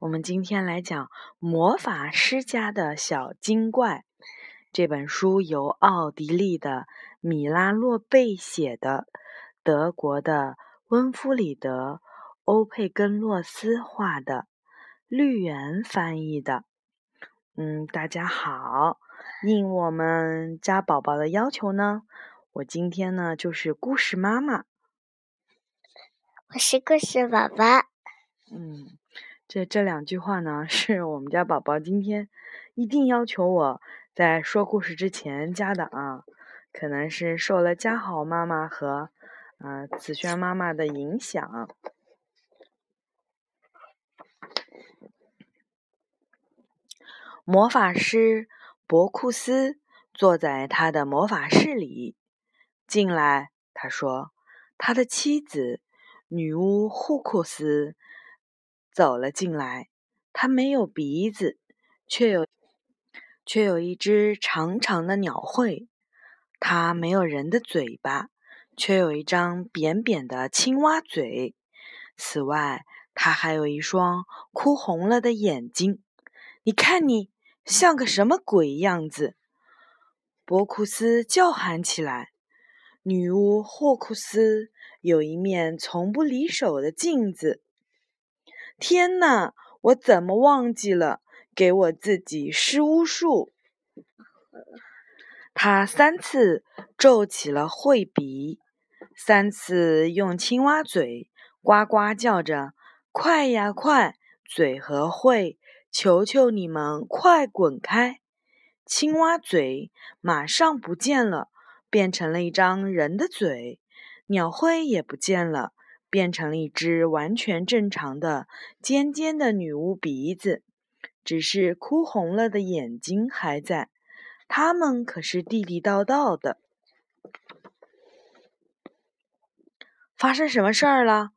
我们今天来讲《魔法师家的小精怪》这本书，由奥地利的米拉洛贝写的，德国的温夫里德·欧佩根洛斯画的，绿园翻译的。嗯，大家好，应我们家宝宝的要求呢，我今天呢就是故事妈妈。我是故事宝宝。嗯。这这两句话呢，是我们家宝宝今天一定要求我在说故事之前加的啊，可能是受了嘉豪妈妈和呃子萱妈妈的影响。魔法师博库斯坐在他的魔法室里，进来，他说，他的妻子女巫霍库斯。走了进来，他没有鼻子，却有却有一只长长的鸟喙；他没有人的嘴巴，却有一张扁扁的青蛙嘴。此外，他还有一双哭红了的眼睛。你看，你像个什么鬼样子？博库斯叫喊起来。女巫霍库斯有一面从不离手的镜子。天哪！我怎么忘记了给我自己施巫术？他三次皱起了喙鼻，三次用青蛙嘴呱呱叫着：“快呀，快！嘴和喙，求求你们快滚开！”青蛙嘴马上不见了，变成了一张人的嘴；鸟喙也不见了。变成了一只完全正常的尖尖的女巫鼻子，只是哭红了的眼睛还在。它们可是地地道道的。发生什么事儿了？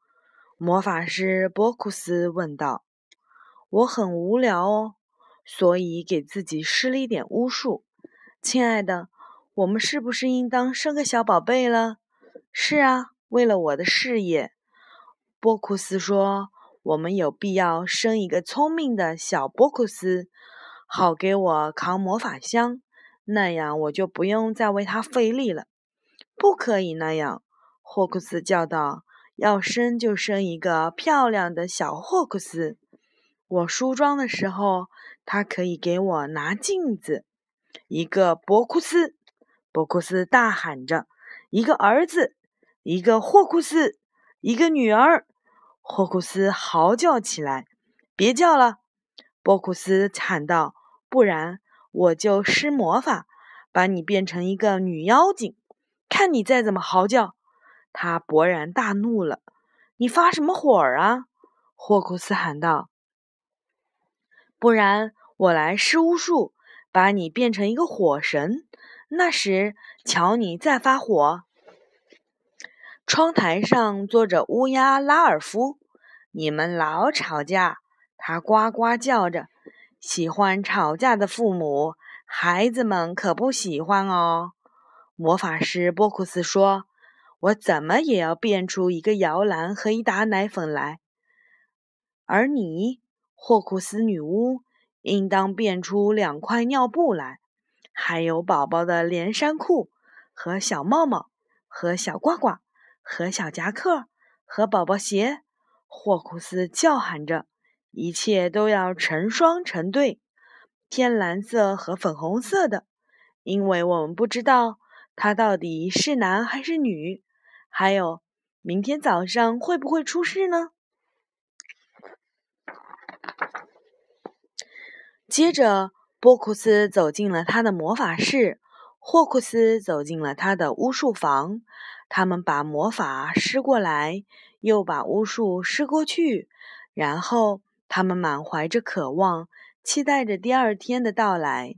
魔法师波库斯问道。我很无聊哦，所以给自己施了一点巫术。亲爱的，我们是不是应当生个小宝贝了？是啊，为了我的事业。波库斯说：“我们有必要生一个聪明的小波库斯，好给我扛魔法箱，那样我就不用再为他费力了。”不可以那样，霍库斯叫道：“要生就生一个漂亮的小霍库斯。我梳妆的时候，他可以给我拿镜子。”一个博库斯，博库斯大喊着：“一个儿子，一个霍库斯，一个女儿。”霍库斯嚎叫起来：“别叫了！”波库斯喊道，“不然我就施魔法，把你变成一个女妖精。看你再怎么嚎叫！”他勃然大怒了：“你发什么火啊？”霍库斯喊道：“不然我来施巫术，把你变成一个火神。那时，瞧你再发火！”窗台上坐着乌鸦拉尔夫，你们老吵架，他呱呱叫着。喜欢吵架的父母，孩子们可不喜欢哦。魔法师波库斯说：“我怎么也要变出一个摇篮和一打奶粉来。而你，霍库斯女巫，应当变出两块尿布来，还有宝宝的连衫裤和小帽帽和小褂褂。”和小夹克，和宝宝鞋，霍库斯叫喊着：“一切都要成双成对，天蓝色和粉红色的，因为我们不知道他到底是男还是女。还有，明天早上会不会出事呢？”接着，波库斯走进了他的魔法室，霍库斯走进了他的巫术房。他们把魔法施过来，又把巫术施过去，然后他们满怀着渴望，期待着第二天的到来，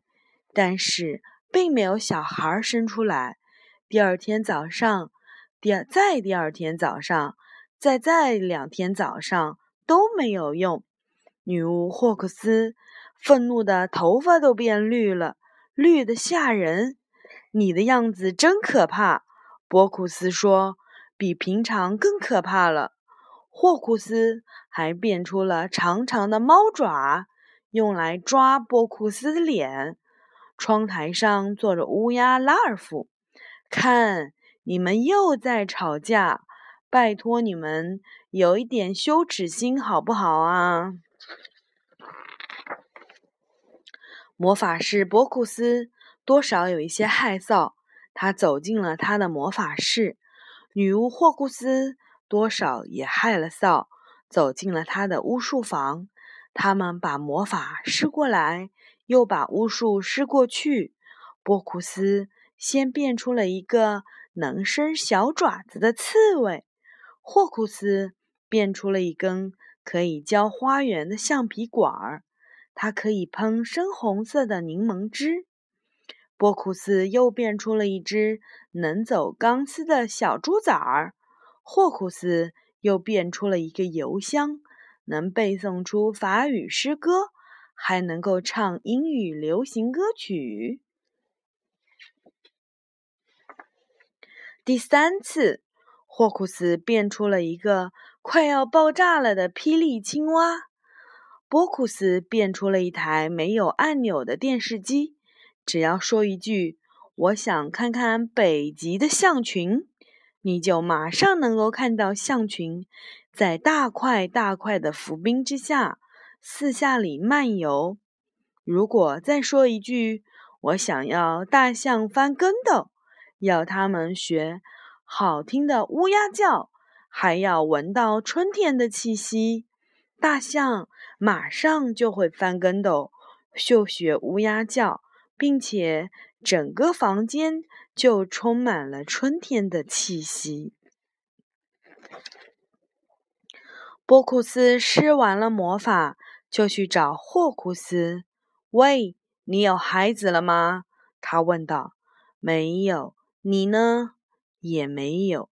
但是并没有小孩生出来。第二天早上，第二再第二天早上，再再两天早上都没有用。女巫霍克斯愤怒的头发都变绿了，绿的吓人。你的样子真可怕。博库斯说：“比平常更可怕了。”霍库斯还变出了长长的猫爪，用来抓波库斯的脸。窗台上坐着乌鸦拉尔夫，看，你们又在吵架！拜托你们有一点羞耻心好不好啊？魔法师波库斯多少有一些害臊，他走进了他的魔法室。女巫霍库斯多少也害了臊，走进了他的巫术房。他们把魔法施过来。又把巫术施过去。波库斯先变出了一个能伸小爪子的刺猬，霍库斯变出了一根可以浇花园的橡皮管儿，它可以喷深红色的柠檬汁。波库斯又变出了一只能走钢丝的小猪崽儿，霍库斯又变出了一个邮箱，能背诵出法语诗歌。还能够唱英语流行歌曲。第三次，霍库斯变出了一个快要爆炸了的霹雳青蛙。波库斯变出了一台没有按钮的电视机，只要说一句“我想看看北极的象群”，你就马上能够看到象群在大块大块的浮冰之下。四下里漫游。如果再说一句，我想要大象翻跟斗，要他们学好听的乌鸦叫，还要闻到春天的气息，大象马上就会翻跟斗，嗅学乌鸦叫，并且整个房间就充满了春天的气息。波库斯施完了魔法。就去找霍库斯。喂，你有孩子了吗？他问道。没有。你呢？也没有。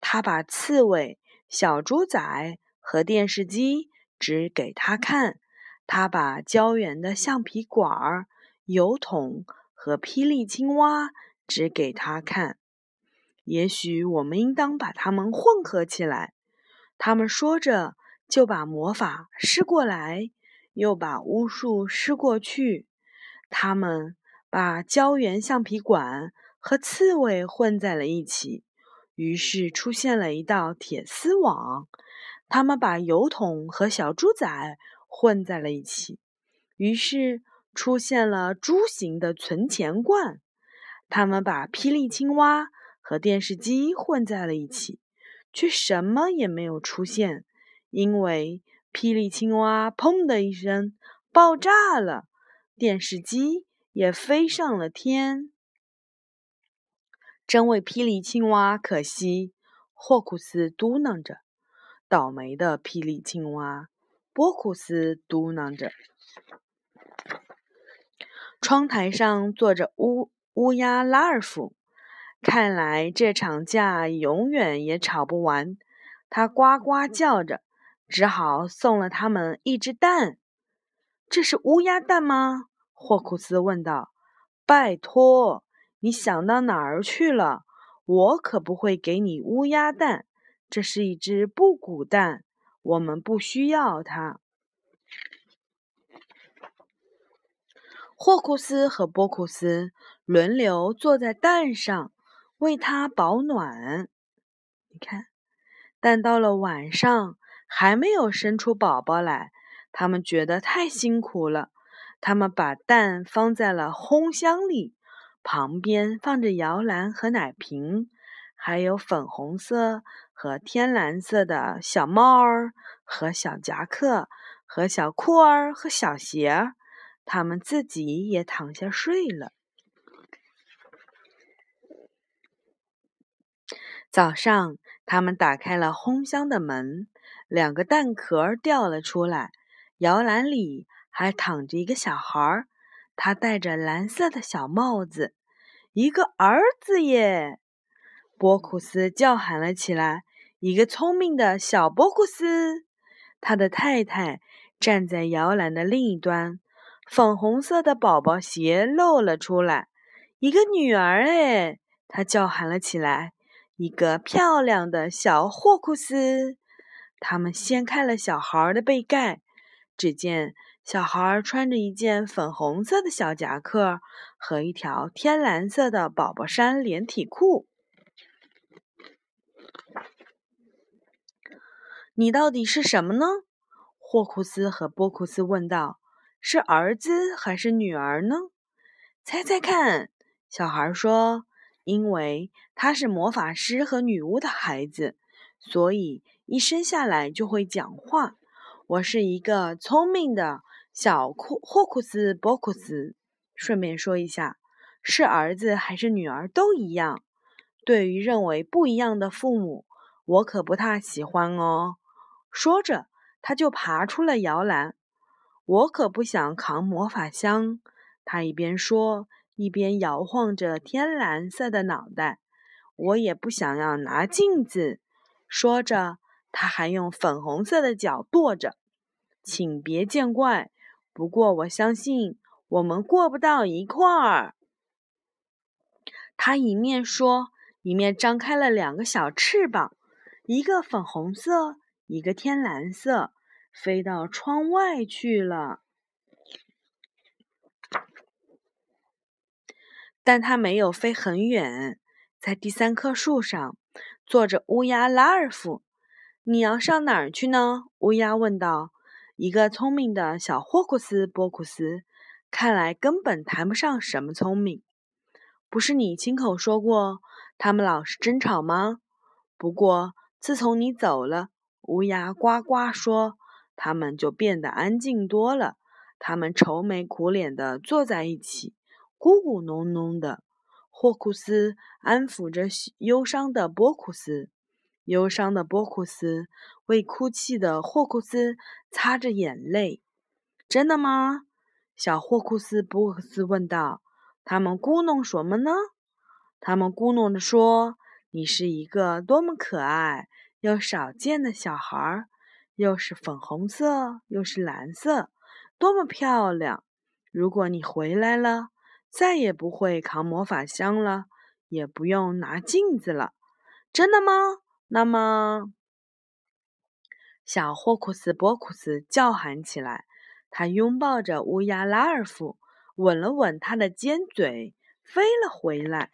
他把刺猬、小猪仔和电视机指给他看。他把胶原的橡皮管儿、油桶和霹雳青蛙指给他看。也许我们应当把它们混合起来。他们说着。就把魔法施过来，又把巫术施过去。他们把胶原橡皮管和刺猬混在了一起，于是出现了一道铁丝网。他们把油桶和小猪仔混在了一起，于是出现了猪形的存钱罐。他们把霹雳青蛙和电视机混在了一起，却什么也没有出现。因为霹雳青蛙“砰”的一声爆炸了，电视机也飞上了天。真为霹雳青蛙可惜，霍库斯嘟囔着。倒霉的霹雳青蛙，波库斯嘟囔着。窗台上坐着乌乌鸦拉尔夫，看来这场架永远也吵不完。他呱呱叫着。只好送了他们一只蛋。这是乌鸦蛋吗？霍库斯问道。“拜托，你想到哪儿去了？我可不会给你乌鸦蛋。这是一只布谷蛋，我们不需要它。”霍库斯和波库斯轮流坐在蛋上，为它保暖。你看，但到了晚上。还没有生出宝宝来，他们觉得太辛苦了。他们把蛋放在了烘箱里，旁边放着摇篮和奶瓶，还有粉红色和天蓝色的小帽儿和小夹克和小裤儿和小鞋儿。他们自己也躺下睡了。早上，他们打开了烘箱的门。两个蛋壳掉了出来，摇篮里还躺着一个小孩，他戴着蓝色的小帽子，一个儿子耶！波库斯叫喊了起来：“一个聪明的小波库斯！”他的太太站在摇篮的另一端，粉红色的宝宝鞋露了出来。一个女儿哎！她叫喊了起来：“一个漂亮的小霍库斯！”他们掀开了小孩的被盖，只见小孩穿着一件粉红色的小夹克和一条天蓝色的宝宝衫连体裤。你到底是什么呢？霍库斯和波库斯问道：“是儿子还是女儿呢？”猜猜看，小孩说：“因为他是魔法师和女巫的孩子，所以一生下来就会讲话。我是一个聪明的小库霍库斯博库斯。顺便说一下，是儿子还是女儿都一样。对于认为不一样的父母，我可不太喜欢哦。”说着，他就爬出了摇篮。我可不想扛魔法箱。他一边说，一边摇晃着天蓝色的脑袋。我也不想要拿镜子。说着，他还用粉红色的脚跺着。请别见怪。不过，我相信我们过不到一块儿。他一面说，一面张开了两个小翅膀，一个粉红色。一个天蓝色飞到窗外去了，但它没有飞很远。在第三棵树上坐着乌鸦拉尔夫。你要上哪儿去呢？乌鸦问道。一个聪明的小霍库斯波库斯，看来根本谈不上什么聪明。不是你亲口说过他们老是争吵吗？不过自从你走了。乌鸦呱呱说：“他们就变得安静多了。他们愁眉苦脸地坐在一起，咕咕哝哝的。”霍库斯安抚着忧伤的波库斯，忧伤的波库斯为哭泣的霍库斯擦着眼泪。“真的吗？”小霍库斯波库斯问道。“他们咕哝什么呢？”他们咕哝着说：“你是一个多么可爱！”又少见的小孩儿，又是粉红色，又是蓝色，多么漂亮！如果你回来了，再也不会扛魔法箱了，也不用拿镜子了，真的吗？那么，小霍库斯波库斯叫喊起来，他拥抱着乌鸦拉尔夫，吻了吻他的尖嘴，飞了回来。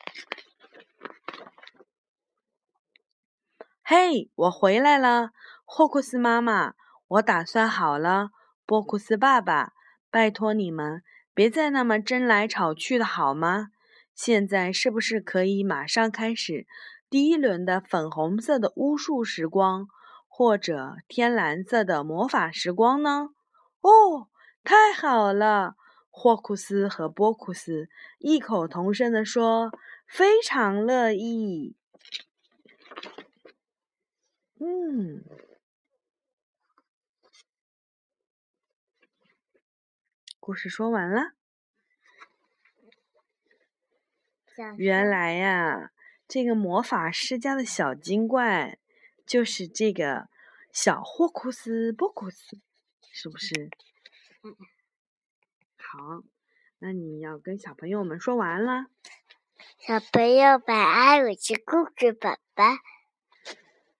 嘿，我回来了，霍库斯妈妈，我打算好了。波库斯爸爸，拜托你们别再那么争来吵去的好吗？现在是不是可以马上开始第一轮的粉红色的巫术时光，或者天蓝色的魔法时光呢？哦，太好了！霍库斯和波库斯异口同声地说：“非常乐意。”嗯，故事说完了。原来呀，这个魔法师家的小精怪就是这个小霍库斯波库斯，是不是？好，那你要跟小朋友们说完了。小朋友晚安，我是故事宝宝。